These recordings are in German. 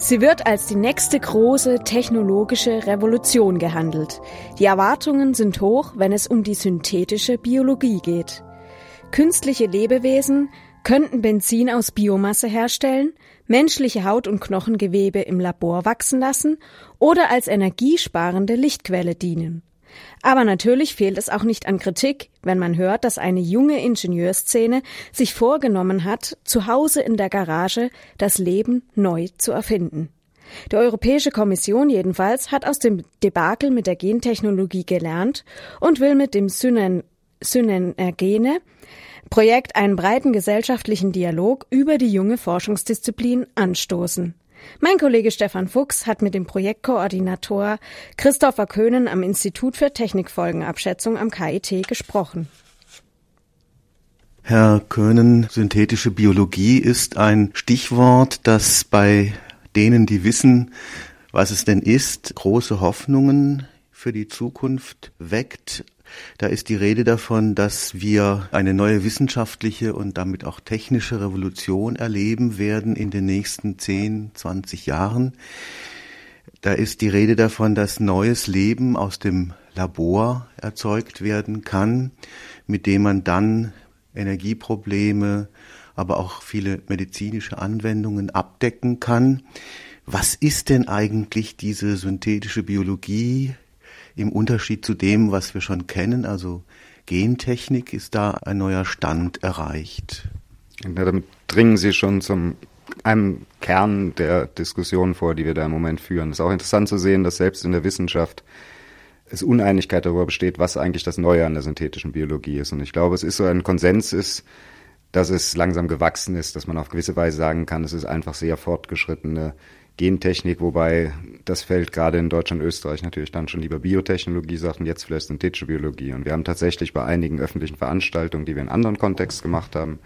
Sie wird als die nächste große technologische Revolution gehandelt. Die Erwartungen sind hoch, wenn es um die synthetische Biologie geht. Künstliche Lebewesen könnten Benzin aus Biomasse herstellen, menschliche Haut- und Knochengewebe im Labor wachsen lassen oder als energiesparende Lichtquelle dienen. Aber natürlich fehlt es auch nicht an Kritik, wenn man hört, dass eine junge Ingenieursszene sich vorgenommen hat, zu Hause in der Garage das Leben neu zu erfinden. Die Europäische Kommission jedenfalls hat aus dem Debakel mit der Gentechnologie gelernt und will mit dem Synergene Projekt einen breiten gesellschaftlichen Dialog über die junge Forschungsdisziplin anstoßen. Mein Kollege Stefan Fuchs hat mit dem Projektkoordinator Christopher Köhnen am Institut für Technikfolgenabschätzung am KIT gesprochen. Herr Köhnen, synthetische Biologie ist ein Stichwort, das bei denen, die wissen, was es denn ist, große Hoffnungen für die Zukunft weckt. Da ist die Rede davon, dass wir eine neue wissenschaftliche und damit auch technische Revolution erleben werden in den nächsten 10, 20 Jahren. Da ist die Rede davon, dass neues Leben aus dem Labor erzeugt werden kann, mit dem man dann Energieprobleme, aber auch viele medizinische Anwendungen abdecken kann. Was ist denn eigentlich diese synthetische Biologie? Im Unterschied zu dem, was wir schon kennen, also Gentechnik, ist da ein neuer Stand erreicht. Ja, damit dringen Sie schon zum einem Kern der Diskussion vor, die wir da im Moment führen. Es ist auch interessant zu sehen, dass selbst in der Wissenschaft es Uneinigkeit darüber besteht, was eigentlich das Neue an der synthetischen Biologie ist. Und ich glaube, es ist so ein Konsens ist, dass es langsam gewachsen ist, dass man auf gewisse Weise sagen kann, es ist einfach sehr fortgeschrittene Gentechnik, wobei das Feld gerade in Deutschland, Österreich natürlich dann schon lieber Biotechnologie sagt und jetzt vielleicht synthetische Biologie. Und wir haben tatsächlich bei einigen öffentlichen Veranstaltungen, die wir in anderen Kontext gemacht haben,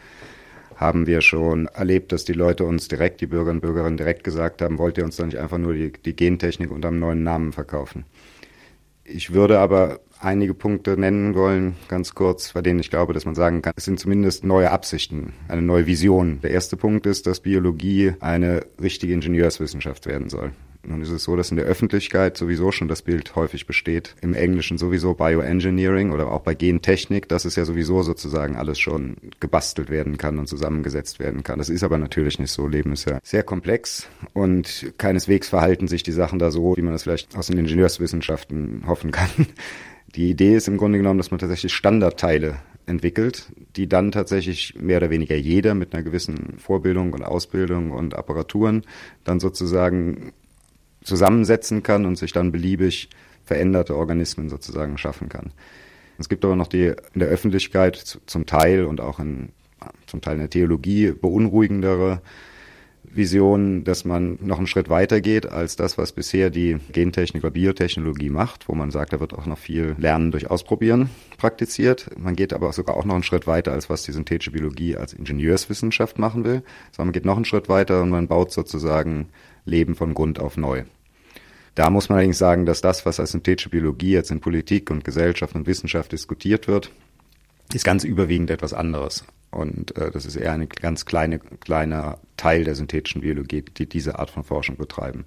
haben wir schon erlebt, dass die Leute uns direkt, die Bürgerinnen und Bürger direkt gesagt haben, wollt ihr uns doch nicht einfach nur die, die Gentechnik unter einem neuen Namen verkaufen. Ich würde aber einige Punkte nennen wollen, ganz kurz, bei denen ich glaube, dass man sagen kann, es sind zumindest neue Absichten, eine neue Vision. Der erste Punkt ist, dass Biologie eine richtige Ingenieurswissenschaft werden soll. Nun ist es so, dass in der Öffentlichkeit sowieso schon das Bild häufig besteht. Im Englischen sowieso Bioengineering oder auch bei Gentechnik, dass es ja sowieso sozusagen alles schon gebastelt werden kann und zusammengesetzt werden kann. Das ist aber natürlich nicht so. Leben ist ja sehr komplex und keineswegs verhalten sich die Sachen da so, wie man das vielleicht aus den Ingenieurswissenschaften hoffen kann. Die Idee ist im Grunde genommen, dass man tatsächlich Standardteile entwickelt, die dann tatsächlich mehr oder weniger jeder mit einer gewissen Vorbildung und Ausbildung und Apparaturen dann sozusagen zusammensetzen kann und sich dann beliebig veränderte Organismen sozusagen schaffen kann. Es gibt aber noch die in der Öffentlichkeit zum Teil und auch in, zum Teil in der Theologie beunruhigendere Vision, dass man noch einen Schritt weiter geht als das, was bisher die Gentechnik oder Biotechnologie macht, wo man sagt, da wird auch noch viel Lernen durch Ausprobieren praktiziert. Man geht aber sogar auch noch einen Schritt weiter, als was die synthetische Biologie als Ingenieurswissenschaft machen will, sondern man geht noch einen Schritt weiter und man baut sozusagen Leben von Grund auf neu. Da muss man allerdings sagen, dass das, was als synthetische Biologie jetzt in Politik und Gesellschaft und Wissenschaft diskutiert wird, ist ganz überwiegend etwas anderes. Und äh, das ist eher ein ganz kleine, kleiner Teil der synthetischen Biologie, die diese Art von Forschung betreiben.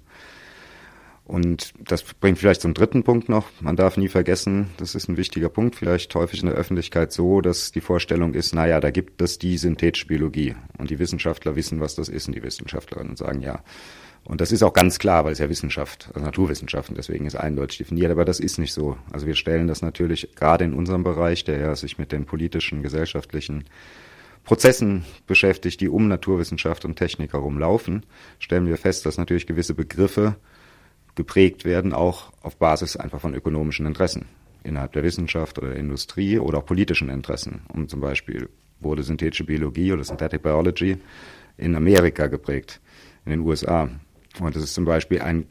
Und das bringt vielleicht zum dritten Punkt noch. Man darf nie vergessen, das ist ein wichtiger Punkt, vielleicht häufig in der Öffentlichkeit so, dass die Vorstellung ist, naja, da gibt es die synthetische Biologie. Und die Wissenschaftler wissen, was das ist, und die Wissenschaftlerinnen sagen, ja. Und das ist auch ganz klar, weil es ja Wissenschaft, also Naturwissenschaften, deswegen ist eindeutig definiert, aber das ist nicht so. Also wir stellen das natürlich gerade in unserem Bereich, der ja sich mit den politischen, gesellschaftlichen Prozessen beschäftigt, die um Naturwissenschaft und Technik herum laufen, stellen wir fest, dass natürlich gewisse Begriffe geprägt werden, auch auf Basis einfach von ökonomischen Interessen innerhalb der Wissenschaft oder der Industrie oder auch politischen Interessen. Um zum Beispiel wurde synthetische Biologie oder Synthetic Biology in Amerika geprägt, in den USA. Und das ist zum Beispiel ein,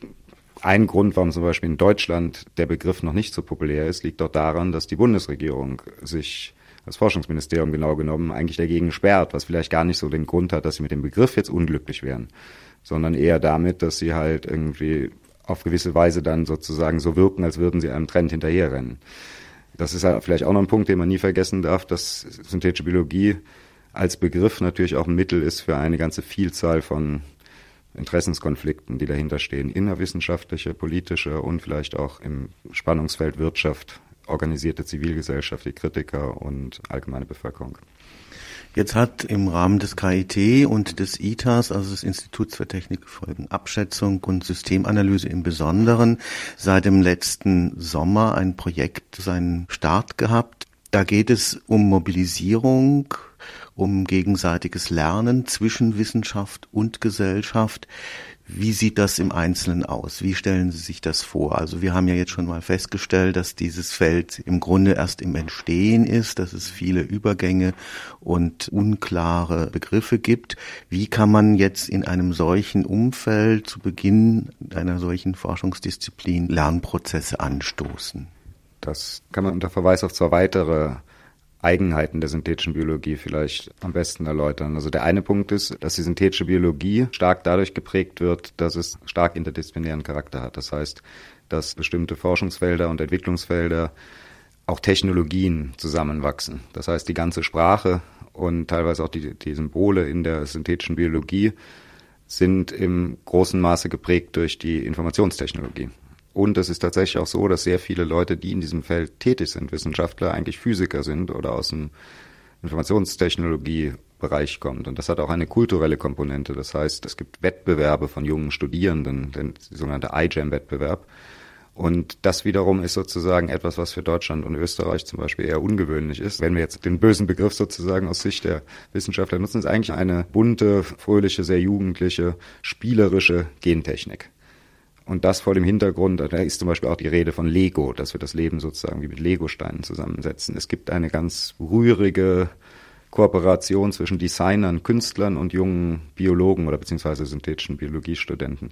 ein Grund, warum zum Beispiel in Deutschland der Begriff noch nicht so populär ist, liegt doch daran, dass die Bundesregierung sich das Forschungsministerium genau genommen eigentlich dagegen sperrt, was vielleicht gar nicht so den Grund hat, dass sie mit dem Begriff jetzt unglücklich wären, sondern eher damit, dass sie halt irgendwie auf gewisse Weise dann sozusagen so wirken, als würden sie einem Trend hinterherrennen. Das ist ja vielleicht auch noch ein Punkt, den man nie vergessen darf, dass synthetische Biologie als Begriff natürlich auch ein Mittel ist für eine ganze Vielzahl von Interessenskonflikten, die dahinter stehen, innerwissenschaftliche, politische und vielleicht auch im Spannungsfeld Wirtschaft, organisierte Zivilgesellschaft, die Kritiker und allgemeine Bevölkerung. Jetzt hat im Rahmen des KIT und des ITAS, also des Instituts für Technikfolgenabschätzung und Systemanalyse im Besonderen, seit dem letzten Sommer ein Projekt seinen Start gehabt. Da geht es um Mobilisierung, um gegenseitiges Lernen zwischen Wissenschaft und Gesellschaft. Wie sieht das im Einzelnen aus? Wie stellen Sie sich das vor? Also wir haben ja jetzt schon mal festgestellt, dass dieses Feld im Grunde erst im Entstehen ist, dass es viele Übergänge und unklare Begriffe gibt. Wie kann man jetzt in einem solchen Umfeld zu Beginn einer solchen Forschungsdisziplin Lernprozesse anstoßen? Das kann man unter Verweis auf zwei weitere Eigenheiten der synthetischen Biologie vielleicht am besten erläutern. Also der eine Punkt ist, dass die synthetische Biologie stark dadurch geprägt wird, dass es stark interdisziplinären Charakter hat. Das heißt, dass bestimmte Forschungsfelder und Entwicklungsfelder auch Technologien zusammenwachsen. Das heißt, die ganze Sprache und teilweise auch die, die Symbole in der synthetischen Biologie sind im großen Maße geprägt durch die Informationstechnologie. Und es ist tatsächlich auch so, dass sehr viele Leute, die in diesem Feld tätig sind, Wissenschaftler, eigentlich Physiker sind oder aus dem Informationstechnologiebereich kommt. Und das hat auch eine kulturelle Komponente. Das heißt, es gibt Wettbewerbe von jungen Studierenden, den sogenannte iGEM-Wettbewerb. Und das wiederum ist sozusagen etwas, was für Deutschland und Österreich zum Beispiel eher ungewöhnlich ist. Wenn wir jetzt den bösen Begriff sozusagen aus Sicht der Wissenschaftler nutzen, ist eigentlich eine bunte, fröhliche, sehr jugendliche, spielerische Gentechnik. Und das vor dem Hintergrund, da ist zum Beispiel auch die Rede von Lego, dass wir das Leben sozusagen wie mit Lego-Steinen zusammensetzen. Es gibt eine ganz rührige Kooperation zwischen Designern, Künstlern und jungen Biologen oder beziehungsweise synthetischen Biologiestudenten.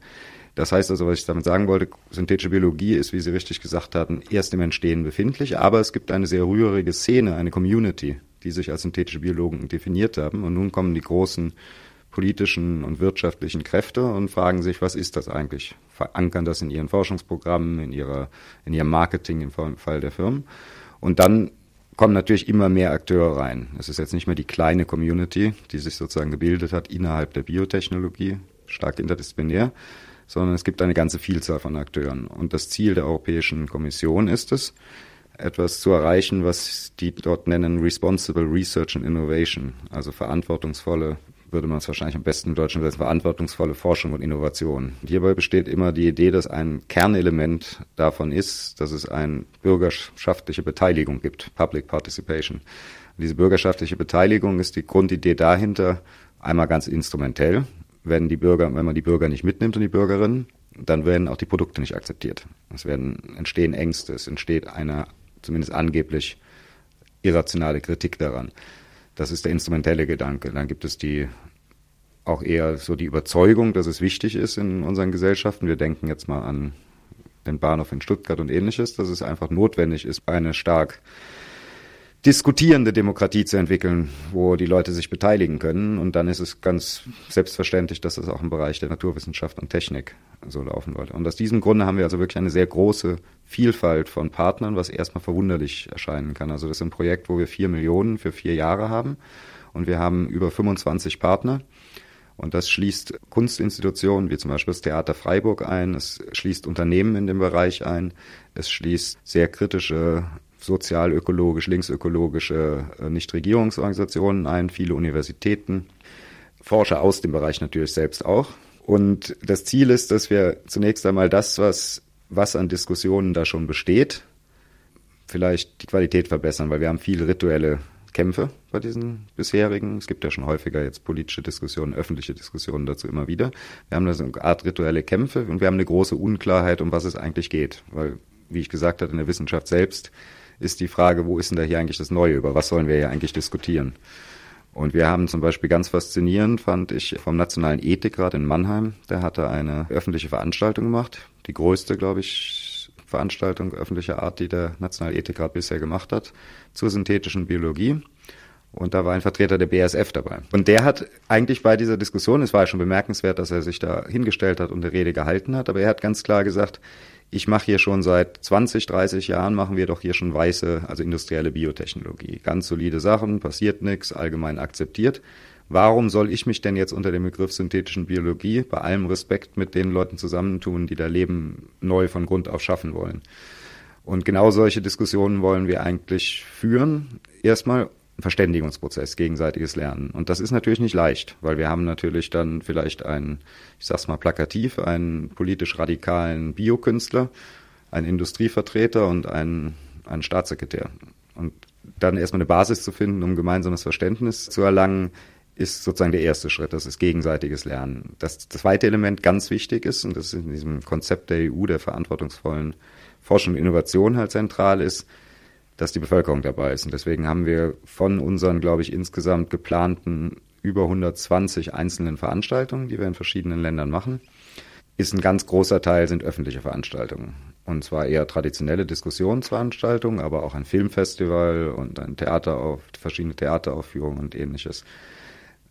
Das heißt also, was ich damit sagen wollte, synthetische Biologie ist, wie Sie richtig gesagt hatten, erst im Entstehen befindlich, aber es gibt eine sehr rührige Szene, eine Community, die sich als synthetische Biologen definiert haben. Und nun kommen die großen politischen und wirtschaftlichen Kräfte und fragen sich, was ist das eigentlich? Verankern das in ihren Forschungsprogrammen, in, ihrer, in ihrem Marketing im Fall der Firmen. Und dann kommen natürlich immer mehr Akteure rein. Es ist jetzt nicht mehr die kleine Community, die sich sozusagen gebildet hat innerhalb der Biotechnologie, stark interdisziplinär, sondern es gibt eine ganze Vielzahl von Akteuren. Und das Ziel der Europäischen Kommission ist es, etwas zu erreichen, was die dort nennen Responsible Research and Innovation, also verantwortungsvolle würde man es wahrscheinlich am besten in Deutschland als verantwortungsvolle Forschung und Innovation. Hierbei besteht immer die Idee, dass ein Kernelement davon ist, dass es eine bürgerschaftliche Beteiligung gibt, Public Participation. Und diese bürgerschaftliche Beteiligung ist die Grundidee dahinter, einmal ganz instrumentell, wenn die Bürger, wenn man die Bürger nicht mitnimmt und die Bürgerinnen, dann werden auch die Produkte nicht akzeptiert. Es werden entstehen Ängste, es entsteht eine zumindest angeblich irrationale Kritik daran. Das ist der instrumentelle Gedanke. Dann gibt es die auch eher so die Überzeugung, dass es wichtig ist in unseren Gesellschaften. Wir denken jetzt mal an den Bahnhof in Stuttgart und ähnliches, dass es einfach notwendig ist, eine stark diskutierende Demokratie zu entwickeln, wo die Leute sich beteiligen können. Und dann ist es ganz selbstverständlich, dass das auch im Bereich der Naturwissenschaft und Technik so laufen wollte. Und aus diesem Grunde haben wir also wirklich eine sehr große Vielfalt von Partnern, was erstmal verwunderlich erscheinen kann. Also das ist ein Projekt, wo wir vier Millionen für vier Jahre haben. Und wir haben über 25 Partner. Und das schließt Kunstinstitutionen wie zum Beispiel das Theater Freiburg ein, es schließt Unternehmen in dem Bereich ein, es schließt sehr kritische sozialökologisch, linksökologische äh, Nichtregierungsorganisationen ein, viele Universitäten, Forscher aus dem Bereich natürlich selbst auch. Und das Ziel ist, dass wir zunächst einmal das, was, was an Diskussionen da schon besteht, vielleicht die Qualität verbessern, weil wir haben viele rituelle Kämpfe bei diesen bisherigen. Es gibt ja schon häufiger jetzt politische Diskussionen, öffentliche Diskussionen dazu immer wieder. Wir haben da so eine Art rituelle Kämpfe und wir haben eine große Unklarheit, um was es eigentlich geht. Weil, wie ich gesagt habe, in der Wissenschaft selbst ist die Frage, wo ist denn da hier eigentlich das Neue? Über was sollen wir hier eigentlich diskutieren? Und wir haben zum Beispiel ganz faszinierend, fand ich, vom Nationalen Ethikrat in Mannheim, der hatte eine öffentliche Veranstaltung gemacht, die größte, glaube ich, Veranstaltung öffentlicher Art, die der Nationale Ethikrat bisher gemacht hat, zur synthetischen Biologie. Und da war ein Vertreter der BASF dabei. Und der hat eigentlich bei dieser Diskussion, es war ja schon bemerkenswert, dass er sich da hingestellt hat und eine Rede gehalten hat, aber er hat ganz klar gesagt, ich mache hier schon seit 20, 30 Jahren, machen wir doch hier schon weiße, also industrielle Biotechnologie. Ganz solide Sachen, passiert nichts, allgemein akzeptiert. warum soll ich mich denn jetzt unter dem Begriff synthetischen Biologie bei allem Respekt mit den Leuten zusammentun, die da Leben neu von Grund auf schaffen wollen? Und genau solche Diskussionen wollen wir eigentlich führen. Erstmal Verständigungsprozess, gegenseitiges Lernen. Und das ist natürlich nicht leicht, weil wir haben natürlich dann vielleicht einen, ich sag's mal plakativ, einen politisch radikalen Biokünstler, einen Industrievertreter und einen, einen Staatssekretär. Und dann erstmal eine Basis zu finden, um gemeinsames Verständnis zu erlangen, ist sozusagen der erste Schritt, das ist gegenseitiges Lernen. Das, zweite Element ganz wichtig ist, und das ist in diesem Konzept der EU der verantwortungsvollen Forschung und Innovation halt zentral ist, dass die Bevölkerung dabei ist. Und deswegen haben wir von unseren, glaube ich, insgesamt geplanten über 120 einzelnen Veranstaltungen, die wir in verschiedenen Ländern machen, ist ein ganz großer Teil sind öffentliche Veranstaltungen. Und zwar eher traditionelle Diskussionsveranstaltungen, aber auch ein Filmfestival und ein Theater verschiedene Theateraufführungen und ähnliches.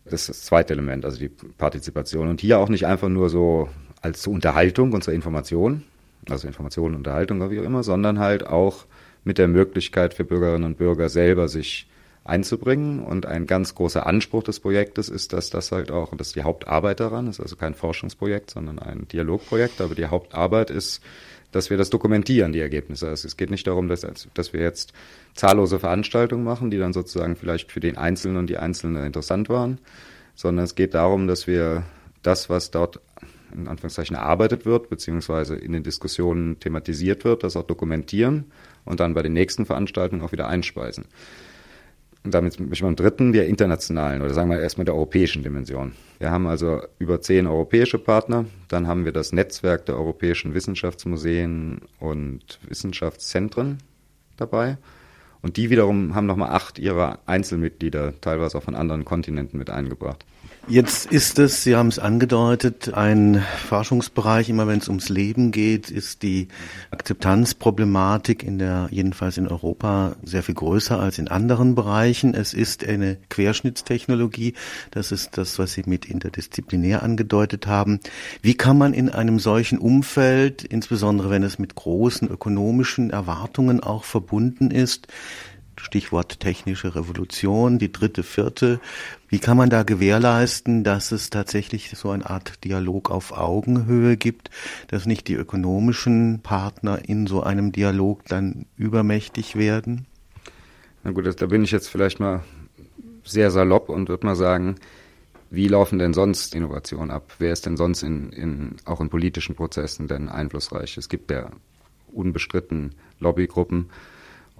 Das ist das zweite Element, also die Partizipation. Und hier auch nicht einfach nur so als zur Unterhaltung und zur Information, also Information, Unterhaltung oder wie auch immer, sondern halt auch mit der Möglichkeit für Bürgerinnen und Bürger selber sich einzubringen. Und ein ganz großer Anspruch des Projektes ist, dass das halt auch, und das ist die Hauptarbeit daran, ist also kein Forschungsprojekt, sondern ein Dialogprojekt, aber die Hauptarbeit ist, dass wir das dokumentieren, die Ergebnisse. Also es geht nicht darum, dass, dass wir jetzt zahllose Veranstaltungen machen, die dann sozusagen vielleicht für den Einzelnen und die Einzelne interessant waren, sondern es geht darum, dass wir das, was dort in Anführungszeichen erarbeitet wird, beziehungsweise in den Diskussionen thematisiert wird, das auch dokumentieren und dann bei den nächsten Veranstaltungen auch wieder einspeisen. Und damit bin ich beim dritten, der internationalen oder sagen wir erstmal der europäischen Dimension. Wir haben also über zehn europäische Partner. Dann haben wir das Netzwerk der europäischen Wissenschaftsmuseen und Wissenschaftszentren dabei. Und die wiederum haben nochmal acht ihrer Einzelmitglieder, teilweise auch von anderen Kontinenten, mit eingebracht. Jetzt ist es, Sie haben es angedeutet, ein Forschungsbereich, immer wenn es ums Leben geht, ist die Akzeptanzproblematik in der, jedenfalls in Europa, sehr viel größer als in anderen Bereichen. Es ist eine Querschnittstechnologie. Das ist das, was Sie mit interdisziplinär angedeutet haben. Wie kann man in einem solchen Umfeld, insbesondere wenn es mit großen ökonomischen Erwartungen auch verbunden ist, Stichwort technische Revolution, die dritte, vierte. Wie kann man da gewährleisten, dass es tatsächlich so eine Art Dialog auf Augenhöhe gibt, dass nicht die ökonomischen Partner in so einem Dialog dann übermächtig werden? Na gut, da bin ich jetzt vielleicht mal sehr salopp und würde mal sagen, wie laufen denn sonst Innovationen ab? Wer ist denn sonst in, in, auch in politischen Prozessen denn einflussreich? Es gibt ja unbestritten Lobbygruppen,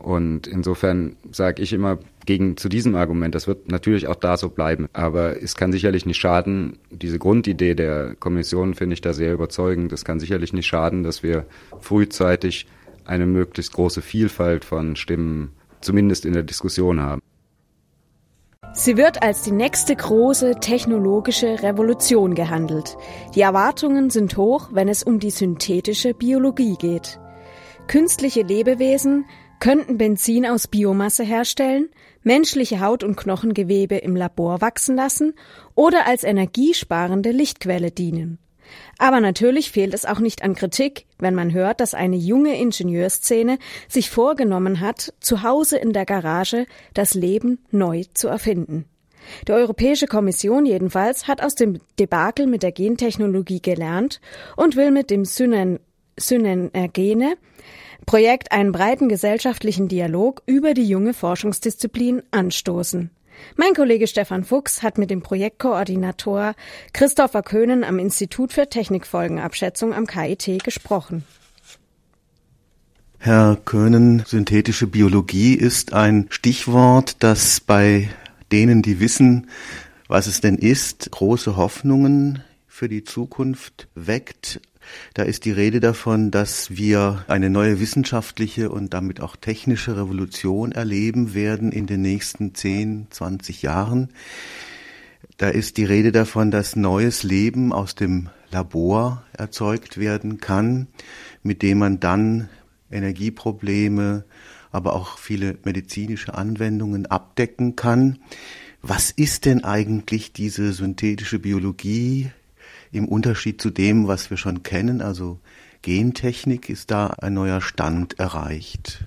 und insofern sage ich immer gegen zu diesem Argument, das wird natürlich auch da so bleiben. Aber es kann sicherlich nicht schaden, diese Grundidee der Kommission finde ich da sehr überzeugend. Es kann sicherlich nicht schaden, dass wir frühzeitig eine möglichst große Vielfalt von Stimmen zumindest in der Diskussion haben. Sie wird als die nächste große technologische Revolution gehandelt. Die Erwartungen sind hoch, wenn es um die synthetische Biologie geht. Künstliche Lebewesen könnten Benzin aus Biomasse herstellen, menschliche Haut und Knochengewebe im Labor wachsen lassen oder als energiesparende Lichtquelle dienen. Aber natürlich fehlt es auch nicht an Kritik, wenn man hört, dass eine junge Ingenieursszene sich vorgenommen hat, zu Hause in der Garage das Leben neu zu erfinden. Die Europäische Kommission jedenfalls hat aus dem Debakel mit der Gentechnologie gelernt und will mit dem Synergene Projekt einen breiten gesellschaftlichen Dialog über die junge Forschungsdisziplin anstoßen. Mein Kollege Stefan Fuchs hat mit dem Projektkoordinator Christopher Köhnen am Institut für Technikfolgenabschätzung am KIT gesprochen. Herr Köhnen, synthetische Biologie ist ein Stichwort, das bei denen, die wissen, was es denn ist, große Hoffnungen für die Zukunft weckt. Da ist die Rede davon, dass wir eine neue wissenschaftliche und damit auch technische Revolution erleben werden in den nächsten 10, 20 Jahren. Da ist die Rede davon, dass neues Leben aus dem Labor erzeugt werden kann, mit dem man dann Energieprobleme, aber auch viele medizinische Anwendungen abdecken kann. Was ist denn eigentlich diese synthetische Biologie, im Unterschied zu dem, was wir schon kennen, also Gentechnik, ist da ein neuer Stand erreicht.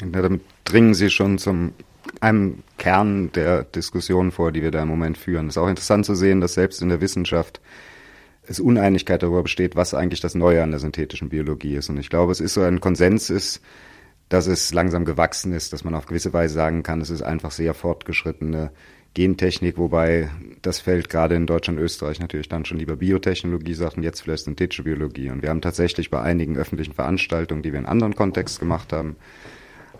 Ja, damit dringen Sie schon zum einem Kern der Diskussion vor, die wir da im Moment führen. Es ist auch interessant zu sehen, dass selbst in der Wissenschaft es Uneinigkeit darüber besteht, was eigentlich das Neue an der synthetischen Biologie ist. Und ich glaube, es ist so ein Konsens ist, dass es langsam gewachsen ist, dass man auf gewisse Weise sagen kann, es ist einfach sehr fortgeschrittene Gentechnik, wobei das Feld gerade in Deutschland, Österreich natürlich dann schon lieber Biotechnologie sagt und jetzt vielleicht synthetische Biologie. Und wir haben tatsächlich bei einigen öffentlichen Veranstaltungen, die wir in anderen Kontext gemacht haben,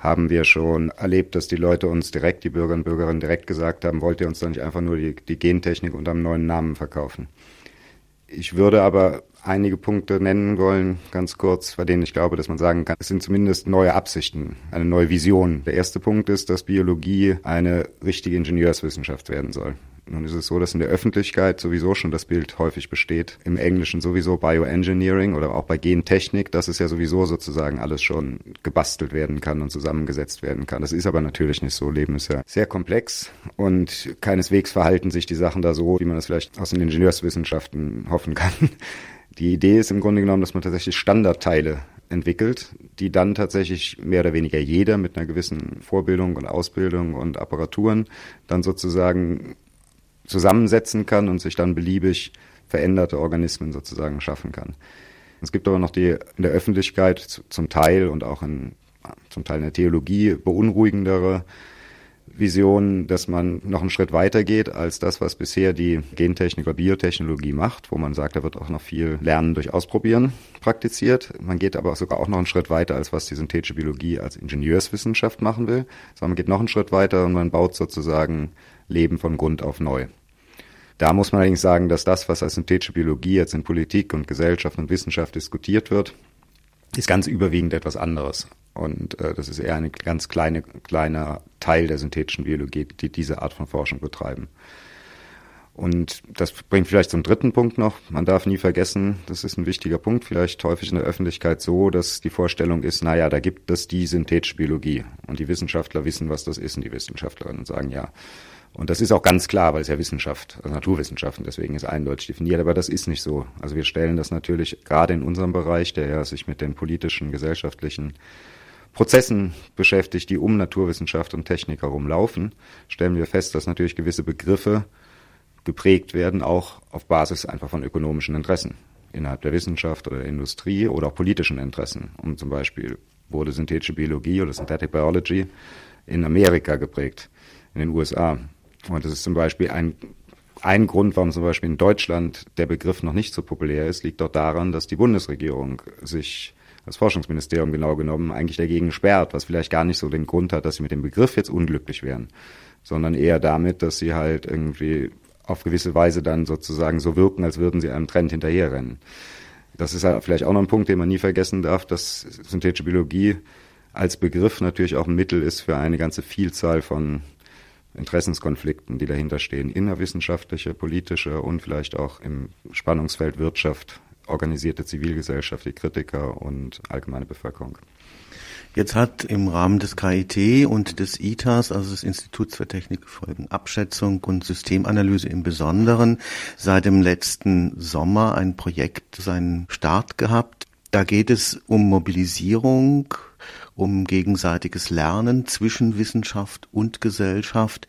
haben wir schon erlebt, dass die Leute uns direkt, die Bürgerinnen und Bürger direkt gesagt haben, wollt ihr uns doch nicht einfach nur die, die Gentechnik unter einem neuen Namen verkaufen. Ich würde aber einige Punkte nennen wollen, ganz kurz, bei denen ich glaube, dass man sagen kann, es sind zumindest neue Absichten, eine neue Vision. Der erste Punkt ist, dass Biologie eine richtige Ingenieurswissenschaft werden soll. Nun ist es so, dass in der Öffentlichkeit sowieso schon das Bild häufig besteht. Im Englischen sowieso Bioengineering oder auch bei Gentechnik, dass es ja sowieso sozusagen alles schon gebastelt werden kann und zusammengesetzt werden kann. Das ist aber natürlich nicht so. Leben ist ja sehr komplex und keineswegs verhalten sich die Sachen da so, wie man das vielleicht aus den Ingenieurswissenschaften hoffen kann. Die Idee ist im Grunde genommen, dass man tatsächlich Standardteile entwickelt, die dann tatsächlich mehr oder weniger jeder mit einer gewissen Vorbildung und Ausbildung und Apparaturen dann sozusagen zusammensetzen kann und sich dann beliebig veränderte Organismen sozusagen schaffen kann. Es gibt aber noch die in der Öffentlichkeit zum Teil und auch in, zum Teil in der Theologie beunruhigendere Vision, dass man noch einen Schritt weiter geht als das, was bisher die Gentechnik oder Biotechnologie macht, wo man sagt, da wird auch noch viel Lernen durch Ausprobieren praktiziert. Man geht aber sogar auch noch einen Schritt weiter, als was die synthetische Biologie als Ingenieurswissenschaft machen will, sondern man geht noch einen Schritt weiter und man baut sozusagen Leben von Grund auf neu. Da muss man allerdings sagen, dass das, was als synthetische Biologie jetzt in Politik und Gesellschaft und Wissenschaft diskutiert wird, ist ganz überwiegend etwas anderes. Und äh, das ist eher ein ganz kleine, kleiner Teil der synthetischen Biologie, die diese Art von Forschung betreiben. Und das bringt vielleicht zum dritten Punkt noch. Man darf nie vergessen, das ist ein wichtiger Punkt, vielleicht häufig in der Öffentlichkeit so, dass die Vorstellung ist, naja, da gibt es die synthetische Biologie. Und die Wissenschaftler wissen, was das ist, und die Wissenschaftlerinnen sagen, ja. Und das ist auch ganz klar, weil es ja Wissenschaft, also Naturwissenschaften, deswegen ist eindeutig definiert, aber das ist nicht so. Also wir stellen das natürlich gerade in unserem Bereich, der ja sich mit den politischen, gesellschaftlichen Prozessen beschäftigt, die um Naturwissenschaft und Technik herum laufen, stellen wir fest, dass natürlich gewisse Begriffe geprägt werden, auch auf Basis einfach von ökonomischen Interessen innerhalb der Wissenschaft oder der Industrie oder auch politischen Interessen. Um zum Beispiel wurde synthetische Biologie oder Synthetic Biology in Amerika geprägt, in den USA. Und das ist zum Beispiel ein, ein Grund, warum zum Beispiel in Deutschland der Begriff noch nicht so populär ist, liegt doch daran, dass die Bundesregierung sich das Forschungsministerium genau genommen eigentlich dagegen sperrt, was vielleicht gar nicht so den Grund hat, dass sie mit dem Begriff jetzt unglücklich wären, sondern eher damit, dass sie halt irgendwie auf gewisse Weise dann sozusagen so wirken, als würden sie einem Trend hinterherrennen. Das ist ja vielleicht auch noch ein Punkt, den man nie vergessen darf, dass synthetische Biologie als Begriff natürlich auch ein Mittel ist für eine ganze Vielzahl von Interessenskonflikten, die dahinter stehen, innerwissenschaftliche, politische und vielleicht auch im Spannungsfeld Wirtschaft, organisierte Zivilgesellschaft, die Kritiker und allgemeine Bevölkerung. Jetzt hat im Rahmen des KIT und des ITAS, also des Instituts für Technikfolgenabschätzung und Systemanalyse im Besonderen, seit dem letzten Sommer ein Projekt seinen Start gehabt. Da geht es um Mobilisierung, um gegenseitiges Lernen zwischen Wissenschaft und Gesellschaft.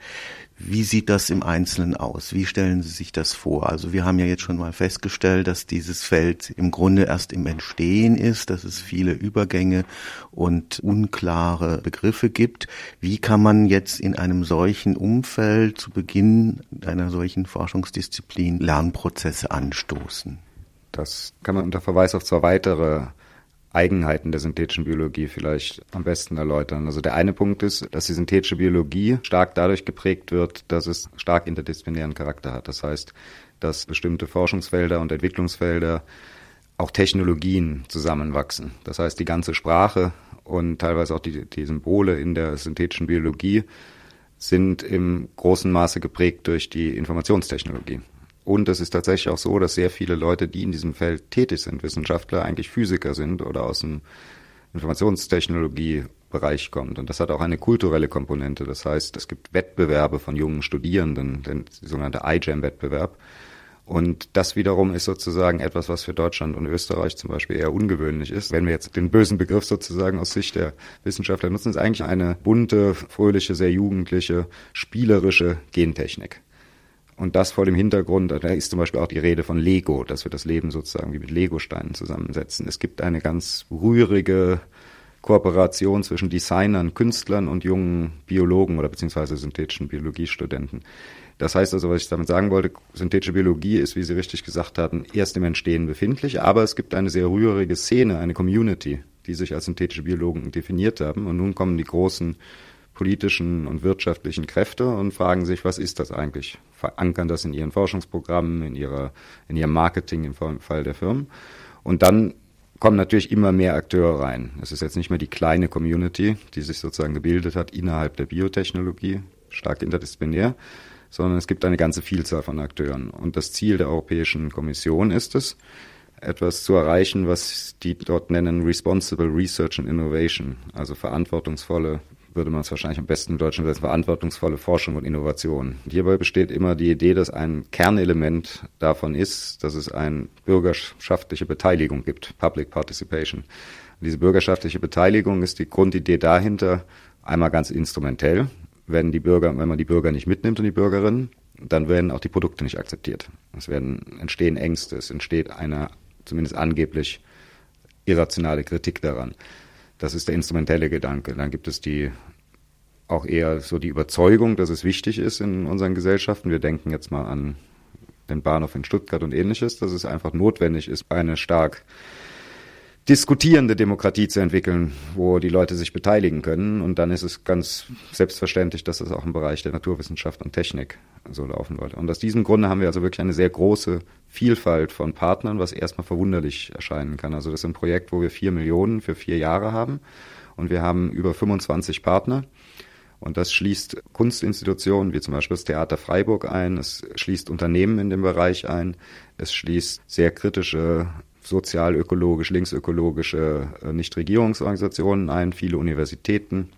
Wie sieht das im Einzelnen aus? Wie stellen Sie sich das vor? Also wir haben ja jetzt schon mal festgestellt, dass dieses Feld im Grunde erst im Entstehen ist, dass es viele Übergänge und unklare Begriffe gibt. Wie kann man jetzt in einem solchen Umfeld zu Beginn einer solchen Forschungsdisziplin Lernprozesse anstoßen? Das kann man unter Verweis auf zwei weitere Eigenheiten der synthetischen Biologie vielleicht am besten erläutern. Also der eine Punkt ist, dass die synthetische Biologie stark dadurch geprägt wird, dass es stark interdisziplinären Charakter hat. Das heißt, dass bestimmte Forschungsfelder und Entwicklungsfelder auch Technologien zusammenwachsen. Das heißt, die ganze Sprache und teilweise auch die, die Symbole in der synthetischen Biologie sind im großen Maße geprägt durch die Informationstechnologie. Und es ist tatsächlich auch so, dass sehr viele Leute, die in diesem Feld tätig sind, Wissenschaftler, eigentlich Physiker sind oder aus dem Informationstechnologiebereich kommt. Und das hat auch eine kulturelle Komponente. Das heißt, es gibt Wettbewerbe von jungen Studierenden, den sogenannte iGEM-Wettbewerb. Und das wiederum ist sozusagen etwas, was für Deutschland und Österreich zum Beispiel eher ungewöhnlich ist. Wenn wir jetzt den bösen Begriff sozusagen aus Sicht der Wissenschaftler nutzen, ist eigentlich eine bunte, fröhliche, sehr jugendliche, spielerische Gentechnik. Und das vor dem Hintergrund, da ist zum Beispiel auch die Rede von Lego, dass wir das Leben sozusagen wie mit Lego-Steinen zusammensetzen. Es gibt eine ganz rührige Kooperation zwischen Designern, Künstlern und jungen Biologen oder beziehungsweise synthetischen Biologiestudenten. Das heißt also, was ich damit sagen wollte, synthetische Biologie ist, wie Sie richtig gesagt hatten, erst im Entstehen befindlich, aber es gibt eine sehr rührige Szene, eine Community, die sich als synthetische Biologen definiert haben. Und nun kommen die großen politischen und wirtschaftlichen Kräfte und fragen sich, was ist das eigentlich? Verankern das in ihren Forschungsprogrammen, in, ihrer, in ihrem Marketing im Fall der Firmen. Und dann kommen natürlich immer mehr Akteure rein. Es ist jetzt nicht mehr die kleine Community, die sich sozusagen gebildet hat innerhalb der Biotechnologie, stark interdisziplinär, sondern es gibt eine ganze Vielzahl von Akteuren. Und das Ziel der Europäischen Kommission ist es, etwas zu erreichen, was die dort nennen Responsible Research and Innovation, also verantwortungsvolle würde man es wahrscheinlich am besten im Deutschen übersetzen, verantwortungsvolle Forschung und Innovation. hierbei besteht immer die Idee, dass ein Kernelement davon ist, dass es eine bürgerschaftliche Beteiligung gibt, Public Participation. Und diese bürgerschaftliche Beteiligung ist die Grundidee dahinter, einmal ganz instrumentell, wenn die Bürger, wenn man die Bürger nicht mitnimmt und die Bürgerinnen, dann werden auch die Produkte nicht akzeptiert. Es werden, entstehen Ängste, es entsteht eine zumindest angeblich irrationale Kritik daran. Das ist der instrumentelle Gedanke. Dann gibt es die auch eher so die Überzeugung, dass es wichtig ist in unseren Gesellschaften. Wir denken jetzt mal an den Bahnhof in Stuttgart und ähnliches, dass es einfach notwendig ist, eine stark diskutierende Demokratie zu entwickeln, wo die Leute sich beteiligen können. Und dann ist es ganz selbstverständlich, dass das auch im Bereich der Naturwissenschaft und Technik so laufen wollte. Und aus diesem Grunde haben wir also wirklich eine sehr große Vielfalt von Partnern, was erstmal verwunderlich erscheinen kann. Also das ist ein Projekt, wo wir vier Millionen für vier Jahre haben. Und wir haben über 25 Partner. Und das schließt Kunstinstitutionen wie zum Beispiel das Theater Freiburg ein, es schließt Unternehmen in dem Bereich ein, es schließt sehr kritische sozialökologisch, linksökologische äh, Nichtregierungsorganisationen ein, viele Universitäten,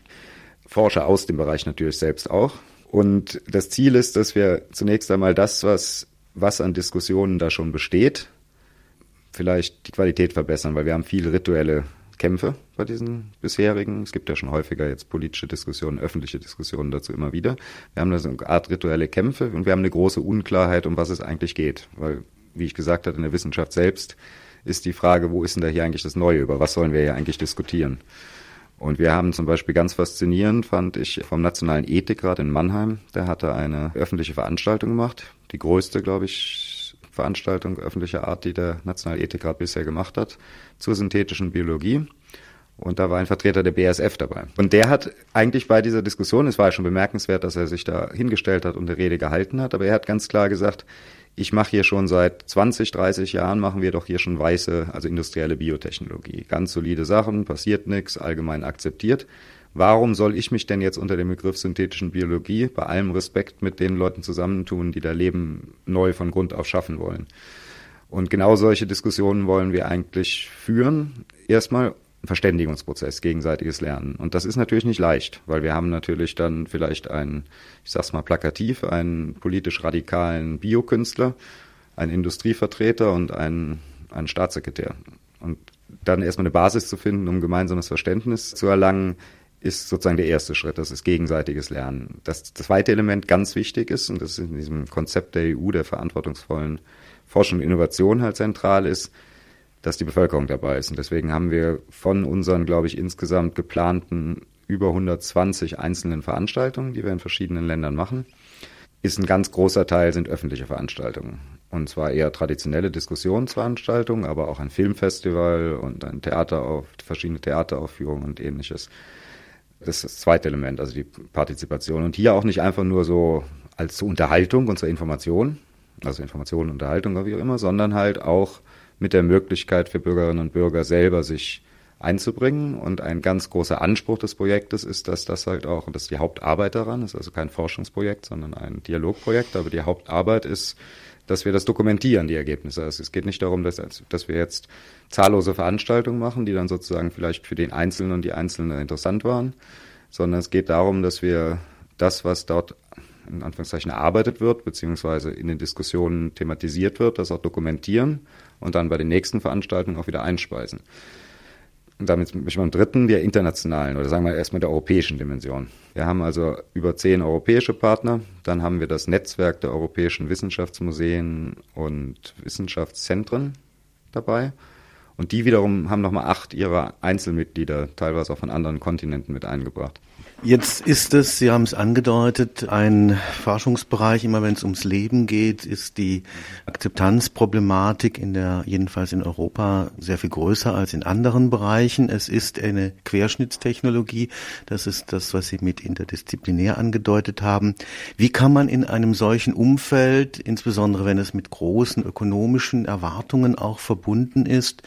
Forscher aus dem Bereich natürlich selbst auch. Und das Ziel ist, dass wir zunächst einmal das, was, was an Diskussionen da schon besteht, vielleicht die Qualität verbessern, weil wir haben viele rituelle Kämpfe bei diesen bisherigen. Es gibt ja schon häufiger jetzt politische Diskussionen, öffentliche Diskussionen dazu immer wieder. Wir haben da so eine Art rituelle Kämpfe und wir haben eine große Unklarheit, um was es eigentlich geht. Weil, wie ich gesagt habe, in der Wissenschaft selbst ist die Frage, wo ist denn da hier eigentlich das Neue? Über was sollen wir hier eigentlich diskutieren? Und wir haben zum Beispiel ganz faszinierend, fand ich, vom Nationalen Ethikrat in Mannheim, der hatte eine öffentliche Veranstaltung gemacht, die größte, glaube ich, Veranstaltung öffentlicher Art, die der Nationale Ethikrat bisher gemacht hat, zur synthetischen Biologie. Und da war ein Vertreter der BASF dabei. Und der hat eigentlich bei dieser Diskussion, es war ja schon bemerkenswert, dass er sich da hingestellt hat und eine Rede gehalten hat, aber er hat ganz klar gesagt, ich mache hier schon seit 20, 30 Jahren, machen wir doch hier schon weiße, also industrielle Biotechnologie. Ganz solide Sachen, passiert nichts, allgemein akzeptiert. Warum soll ich mich denn jetzt unter dem Begriff synthetischen Biologie bei allem Respekt mit den Leuten zusammentun, die da Leben neu von Grund auf schaffen wollen? Und genau solche Diskussionen wollen wir eigentlich führen. Erstmal Verständigungsprozess, gegenseitiges Lernen. Und das ist natürlich nicht leicht, weil wir haben natürlich dann vielleicht einen, ich sag's mal plakativ, einen politisch radikalen Biokünstler, einen Industrievertreter und einen, einen Staatssekretär. Und dann erstmal eine Basis zu finden, um gemeinsames Verständnis zu erlangen, ist sozusagen der erste Schritt, das ist gegenseitiges Lernen. Das, zweite Element ganz wichtig ist, und das ist in diesem Konzept der EU, der verantwortungsvollen Forschung und Innovation halt zentral ist, dass die Bevölkerung dabei ist. Und deswegen haben wir von unseren, glaube ich, insgesamt geplanten über 120 einzelnen Veranstaltungen, die wir in verschiedenen Ländern machen, ist ein ganz großer Teil sind öffentliche Veranstaltungen. Und zwar eher traditionelle Diskussionsveranstaltungen, aber auch ein Filmfestival und ein Theater verschiedene Theateraufführungen und ähnliches. Das ist das zweite Element, also die Partizipation. Und hier auch nicht einfach nur so als zur Unterhaltung und zur Information, also Information, Unterhaltung, wie auch immer, sondern halt auch mit der Möglichkeit für Bürgerinnen und Bürger selber sich einzubringen. Und ein ganz großer Anspruch des Projektes ist, dass das halt auch, und das ist die Hauptarbeit daran, ist also kein Forschungsprojekt, sondern ein Dialogprojekt, aber die Hauptarbeit ist, dass wir das dokumentieren, die Ergebnisse. Also es geht nicht darum, dass, dass wir jetzt zahllose Veranstaltungen machen, die dann sozusagen vielleicht für den Einzelnen und die Einzelne interessant waren, sondern es geht darum, dass wir das, was dort in Anführungszeichen erarbeitet wird, beziehungsweise in den Diskussionen thematisiert wird, das auch dokumentieren und dann bei den nächsten Veranstaltungen auch wieder einspeisen. Und damit bin ich beim dritten, der internationalen oder sagen wir erstmal der europäischen Dimension. Wir haben also über zehn europäische Partner. Dann haben wir das Netzwerk der europäischen Wissenschaftsmuseen und Wissenschaftszentren dabei. Und die wiederum haben nochmal acht ihrer Einzelmitglieder, teilweise auch von anderen Kontinenten, mit eingebracht. Jetzt ist es, Sie haben es angedeutet, ein Forschungsbereich, immer wenn es ums Leben geht, ist die Akzeptanzproblematik in der, jedenfalls in Europa, sehr viel größer als in anderen Bereichen. Es ist eine Querschnittstechnologie. Das ist das, was Sie mit interdisziplinär angedeutet haben. Wie kann man in einem solchen Umfeld, insbesondere wenn es mit großen ökonomischen Erwartungen auch verbunden ist,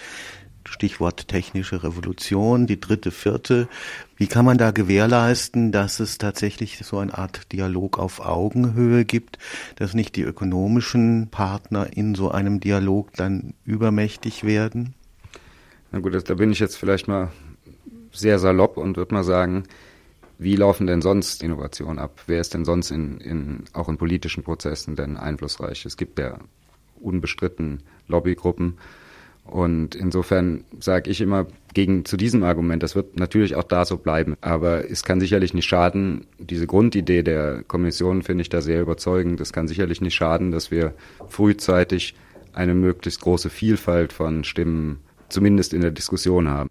Stichwort technische Revolution, die dritte, vierte. Wie kann man da gewährleisten, dass es tatsächlich so eine Art Dialog auf Augenhöhe gibt, dass nicht die ökonomischen Partner in so einem Dialog dann übermächtig werden? Na gut, da bin ich jetzt vielleicht mal sehr salopp und würde mal sagen, wie laufen denn sonst Innovationen ab? Wer ist denn sonst in, in, auch in politischen Prozessen denn einflussreich? Es gibt ja unbestritten Lobbygruppen, und insofern sage ich immer gegen zu diesem Argument, das wird natürlich auch da so bleiben. Aber es kann sicherlich nicht schaden, diese Grundidee der Kommission finde ich da sehr überzeugend. Es kann sicherlich nicht schaden, dass wir frühzeitig eine möglichst große Vielfalt von Stimmen zumindest in der Diskussion haben.